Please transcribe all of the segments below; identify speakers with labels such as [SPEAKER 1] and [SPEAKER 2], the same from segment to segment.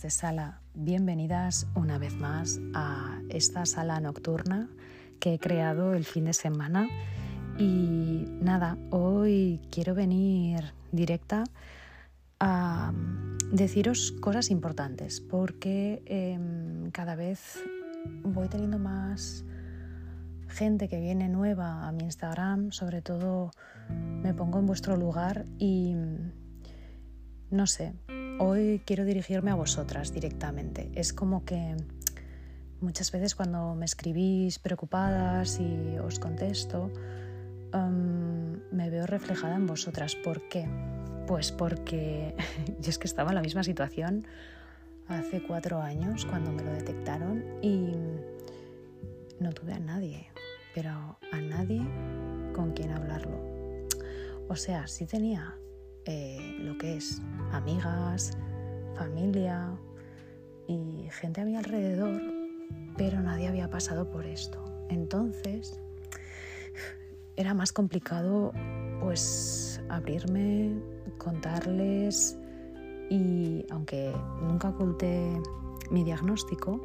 [SPEAKER 1] de sala, bienvenidas una vez más a esta sala nocturna que he creado el fin de semana. Y nada, hoy quiero venir directa a deciros cosas importantes porque em, cada vez voy teniendo más gente que viene nueva a mi Instagram, sobre todo me pongo en vuestro lugar y no sé, hoy quiero dirigirme a vosotras directamente. Es como que muchas veces cuando me escribís preocupadas y os contesto, em, me veo reflejada en vosotras. ¿Por qué? Pues porque yo es que estaba en la misma situación hace cuatro años cuando me lo detectaron y no tuve a nadie, pero a nadie con quien hablarlo. O sea, sí tenía eh, lo que es amigas, familia y gente a mi alrededor, pero nadie había pasado por esto. Entonces era más complicado pues abrirme, contarles y aunque nunca oculté mi diagnóstico,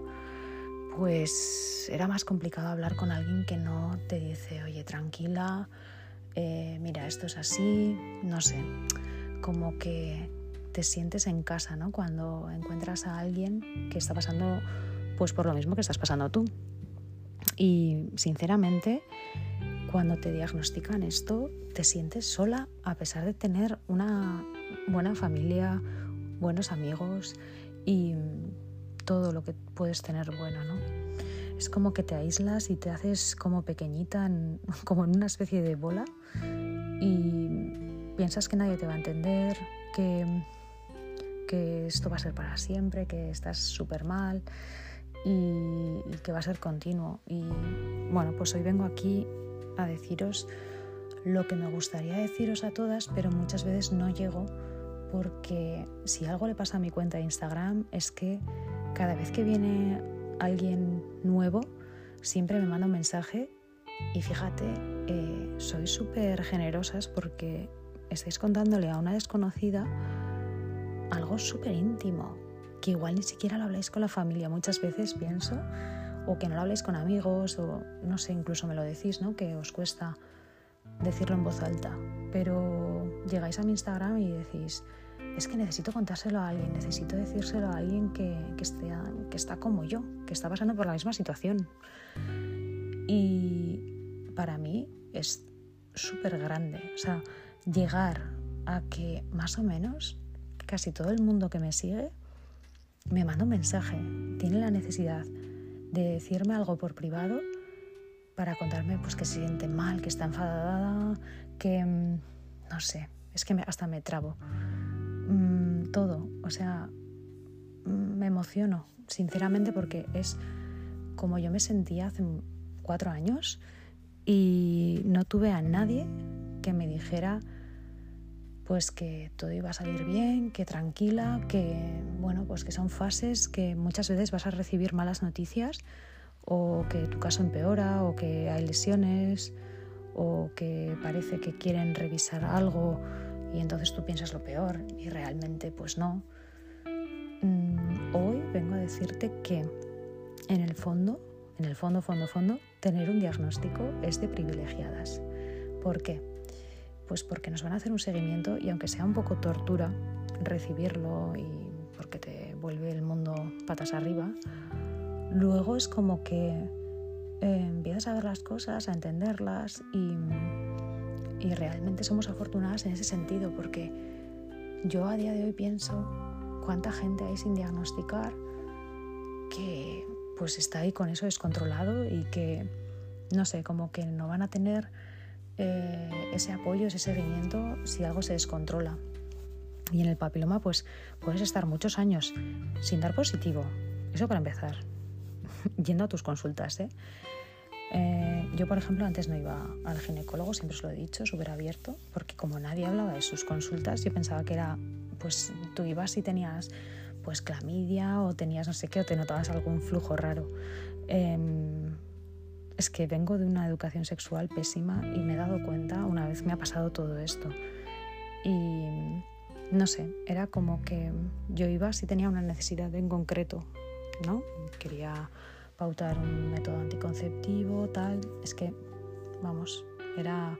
[SPEAKER 1] pues era más complicado hablar con alguien que no te dice, oye, tranquila, eh, mira, esto es así, no sé como que te sientes en casa, ¿no? Cuando encuentras a alguien que está pasando pues por lo mismo que estás pasando tú. Y sinceramente, cuando te diagnostican esto, te sientes sola a pesar de tener una buena familia, buenos amigos y todo lo que puedes tener bueno, ¿no? Es como que te aíslas y te haces como pequeñita, como en una especie de bola y piensas que nadie te va a entender, que, que esto va a ser para siempre, que estás súper mal y, que va a ser continuo. Y bueno, pues hoy vengo aquí a deciros lo que me gustaría deciros a todas, pero muchas veces no llego porque si algo le pasa a mi cuenta de Instagram es que cada vez que viene alguien nuevo, siempre me manda un mensaje y fíjate, eh, soy súper generosas porque estáis contándole a una desconocida algo súper íntimo, que igual ni siquiera lo habláis con la familia. Muchas veces pienso, o que no lo habláis con amigos, o no sé, incluso me lo decís, ¿no? Que os cuesta decirlo en voz alta. Pero llegáis a mi Instagram y decís, es que necesito contárselo a alguien, necesito decírselo a alguien que, esté, que está como yo, que está pasando por la misma situación. Y para mí es súper grande. O sea, llegar a que más o menos casi todo el mundo que me sigue me manda un mensaje, tiene la necesidad de decirme algo por privado para contarme pues que se siente mal, que está enfadada, que mm, no sé, es que hasta me trabo. O sea, me emociono, sinceramente, porque es como yo me sentía hace cuatro años y no tuve a nadie que me dijera pues que todo iba a salir bien, que tranquila, que bueno, pues que son fases que muchas veces vas a recibir malas noticias o que tu caso empeora o que hay lesiones o que parece que quieren revisar algo y entonces tú piensas lo peor y realmente pues no. Mm, hoy vengo a decirte que en el fondo, en el fondo, fondo, fondo, tener un diagnóstico es de privilegiadas. ¿Por qué? Pues porque nos van a hacer un seguimiento y aunque sea un poco tortura recibirlo y porque te vuelve el mundo patas arriba, luego es como que eh, empiezas a ver las cosas, a entenderlas y, y realmente somos afortunadas en ese sentido porque yo a día de hoy pienso cuánta gente hay sin diagnosticar que pues está ahí con eso descontrolado y que no sé, como que no van a tener eh, ese apoyo, ese seguimiento si algo se descontrola. Y en el papiloma pues puedes estar muchos años sin dar positivo. Eso para empezar. Yendo a tus consultas. ¿eh? ¿Eh? yo, por ejemplo, antes no iba al ginecólogo, siempre os lo he dicho, súper abierto, porque como nadie hablaba de sus consultas, yo pensaba que era, pues tú ibas y tenías pues clamidia o tenías no sé qué, o te notabas algún flujo raro. Em, es que vengo de una educación sexual pésima y me he dado cuenta una vez me ha pasado todo esto. Y no sé, era como que yo iba si tenía una necesidad en concreto, ¿no? Quería pautar un método anticonceptivo, tal, es que, vamos, era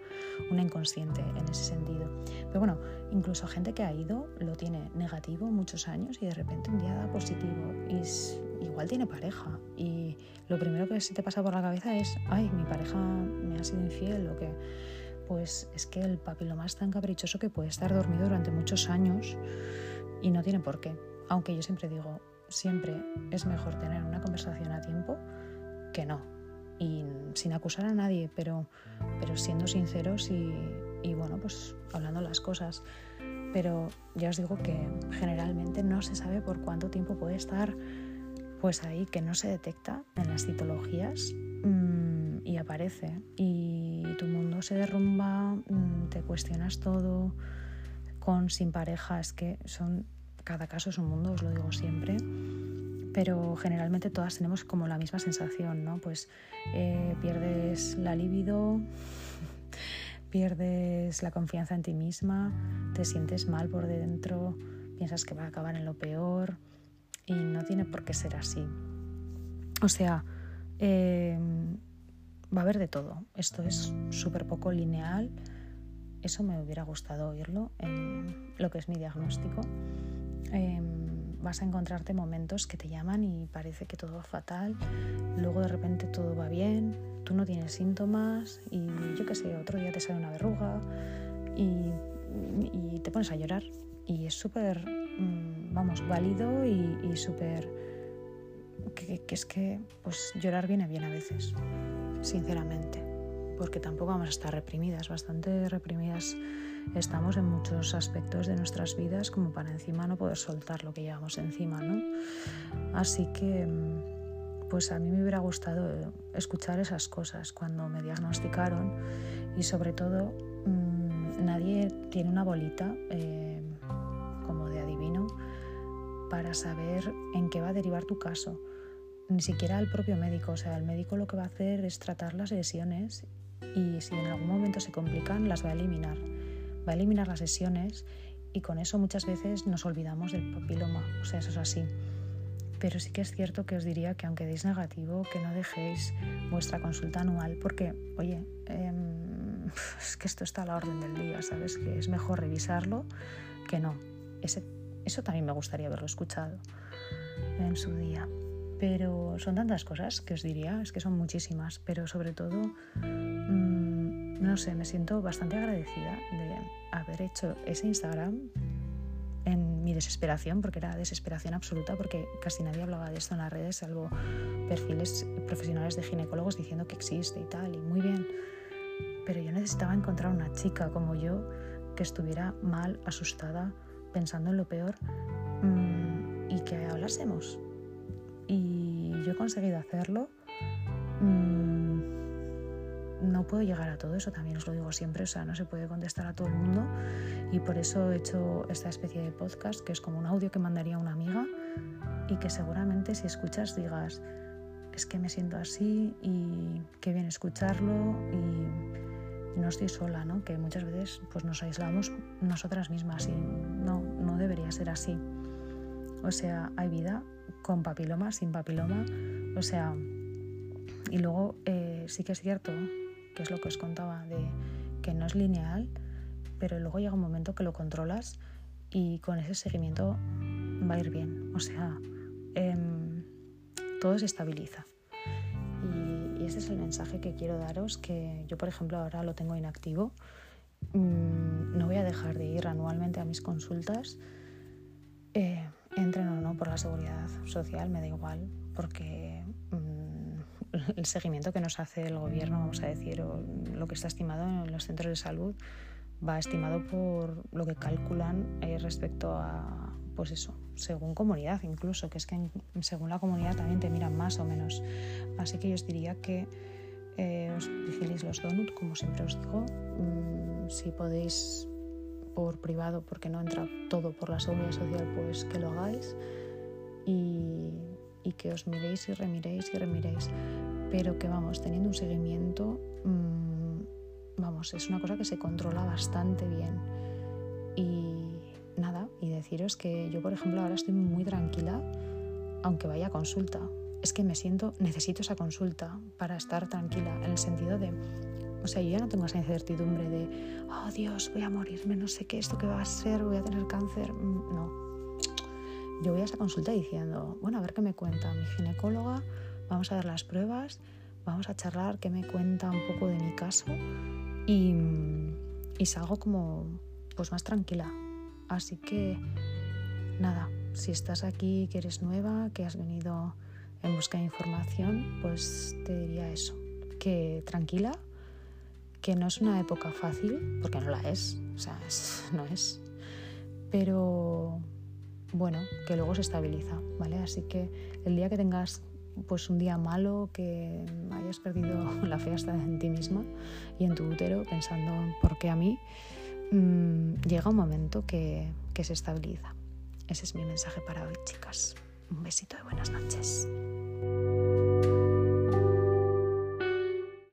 [SPEAKER 1] una inconsciente en ese sentido. Pero bueno, incluso gente que ha ido lo tiene negativo muchos años y de repente un día da positivo y igual tiene pareja y lo primero que se te pasa por la cabeza es, ay, mi pareja me ha sido infiel o que pues es que el papiloma es tan caprichoso que puede estar dormido durante muchos años y no tiene por qué. Aunque yo siempre digo, siempre es mejor tener una conversación a tiempo que no. Y sin acusar a nadie, pero, pero siendo sinceros y, y bueno, pues hablando las cosas. Pero ya os digo que generalmente no se sabe por cuánto tiempo puede estar pues ahí que no se detecta en las citologías mm, y aparece y tu mundo se derrumba, mm, te cuestionas todo, con sin pareja, es que son, cada caso es un mundo, os lo digo siempre, pero generalmente todas tenemos como la misma sensación, ¿no? Pues eh, pierdes la libido, pierdes la confianza en ti misma, te sientes mal por dentro, piensas que va a acabar en lo peor y no tiene por qué ser así. O sea, em, va a haber de todo. Esto es súper poco lineal. Eso me hubiera gustado oírlo en lo que es mi diagnóstico. Em, vas a encontrarte momentos que te llaman y parece que todo va fatal, luego de repente todo va bien, tú no tienes síntomas y yo qué sé, otro día te sale una verruga y, y te pones a llorar. Y es súper Mm, vamos, válido y, súper... Que, es que pues llorar viene bien a veces, sinceramente, porque tampoco vamos a estar reprimidas, bastante reprimidas estamos en muchos aspectos de nuestras vidas como para encima no poder soltar lo que llevamos encima, ¿no? Así que mm, pues a mí me hubiera gustado escuchar esas cosas cuando me diagnosticaron y sobre todo mm, nadie tiene una bolita eh, para saber en qué va a derivar tu caso. Ni siquiera el propio médico, o sea, el médico lo que va a hacer es tratar las lesiones y si en algún momento se complican, las va a eliminar. Va a eliminar las lesiones y con eso muchas veces nos olvidamos del papiloma, o sea, eso es así. Pero sí que es cierto que os diría que aunque deis negativo, que no dejéis vuestra consulta anual, porque, oye, em, es que esto está a la orden del día, ¿sabes? Que es mejor revisarlo que no. Ese eso también me gustaría haberlo escuchado en su día. Pero son tantas cosas que os diría, es que son muchísimas, pero sobre todo, mm, no sé, me siento bastante agradecida de haber hecho ese Instagram en mi desesperación, porque era desesperación absoluta, porque casi nadie hablaba de esto en las redes, salvo perfiles profesionales de ginecólogos diciendo que existe y tal, y muy bien. Pero yo necesitaba encontrar una chica como yo que estuviera mal, asustada, pensando en lo peor mm, y que hablásemos. Y yo he conseguido hacerlo. Mm, no puedo llegar a todo eso, también os lo digo siempre, o sea, no se puede contestar a todo el mundo y por eso he hecho esta especie de podcast que es como un audio que mandaría una amiga y que seguramente si escuchas digas, es que me siento así y qué bien escucharlo y no estoy sola, ¿no? que muchas veces pues, nos aislamos nosotras mismas y no, no debería ser así. O sea, hay vida con papiloma, sin papiloma, o sea, y luego eh, sí que es cierto, que es lo que os contaba, de que no es lineal, pero luego llega un momento que lo controlas y con ese seguimiento va a ir bien. O sea, em, todo se estabiliza ese es el mensaje que quiero daros, que yo por ejemplo ahora lo tengo inactivo. Mm, no voy a dejar de ir anualmente a mis consultas, eh, entren o no por la seguridad social, me da igual, porque mm, el seguimiento que nos hace el gobierno, vamos a decir, o lo que está estimado en los centros de salud, va estimado por lo que calculan eh, respecto a, pues eso, según comunidad incluso, que es que según la comunidad también te miran más o menos. Así que yo os diría que eh, os vigiléis los donuts, como siempre os digo, mm, si podéis por privado, porque no entra todo por la seguridad social, pues que lo hagáis y, que os miréis y remiréis y remiréis. Pero que vamos, teniendo un seguimiento, mm, vamos, es una cosa que se controla bastante bien. Y nada, deciros que yo, por ejemplo, ahora estoy muy tranquila, aunque vaya a consulta. Es que me siento, necesito esa consulta para estar tranquila, en el sentido de, o sea, yo ya no tengo esa incertidumbre de, oh Dios, voy a morirme, no sé qué, esto qué va a ser, voy a tener cáncer. Mm, no. Yo voy a esa consulta diciendo, bueno, a ver qué me cuenta mi ginecóloga, vamos a ver las pruebas, vamos a charlar, qué me cuenta un poco de mi caso y, y salgo como pues más tranquila. Así que nada, si estás aquí, que eres nueva, que has venido en busca de información, pues te diría eso, que tranquila, que no es una época fácil, porque no la es, o sea, no es, pero bueno, que luego se estabiliza, ¿vale? Así que el día que tengas pues un día malo, que hayas perdido la fe hasta en ti misma y en tu útero, pensando por qué a mí, mm, llega un momento que, que se estabiliza. Ese es mi mensaje para hoy, chicas. Un besito de buenas noches.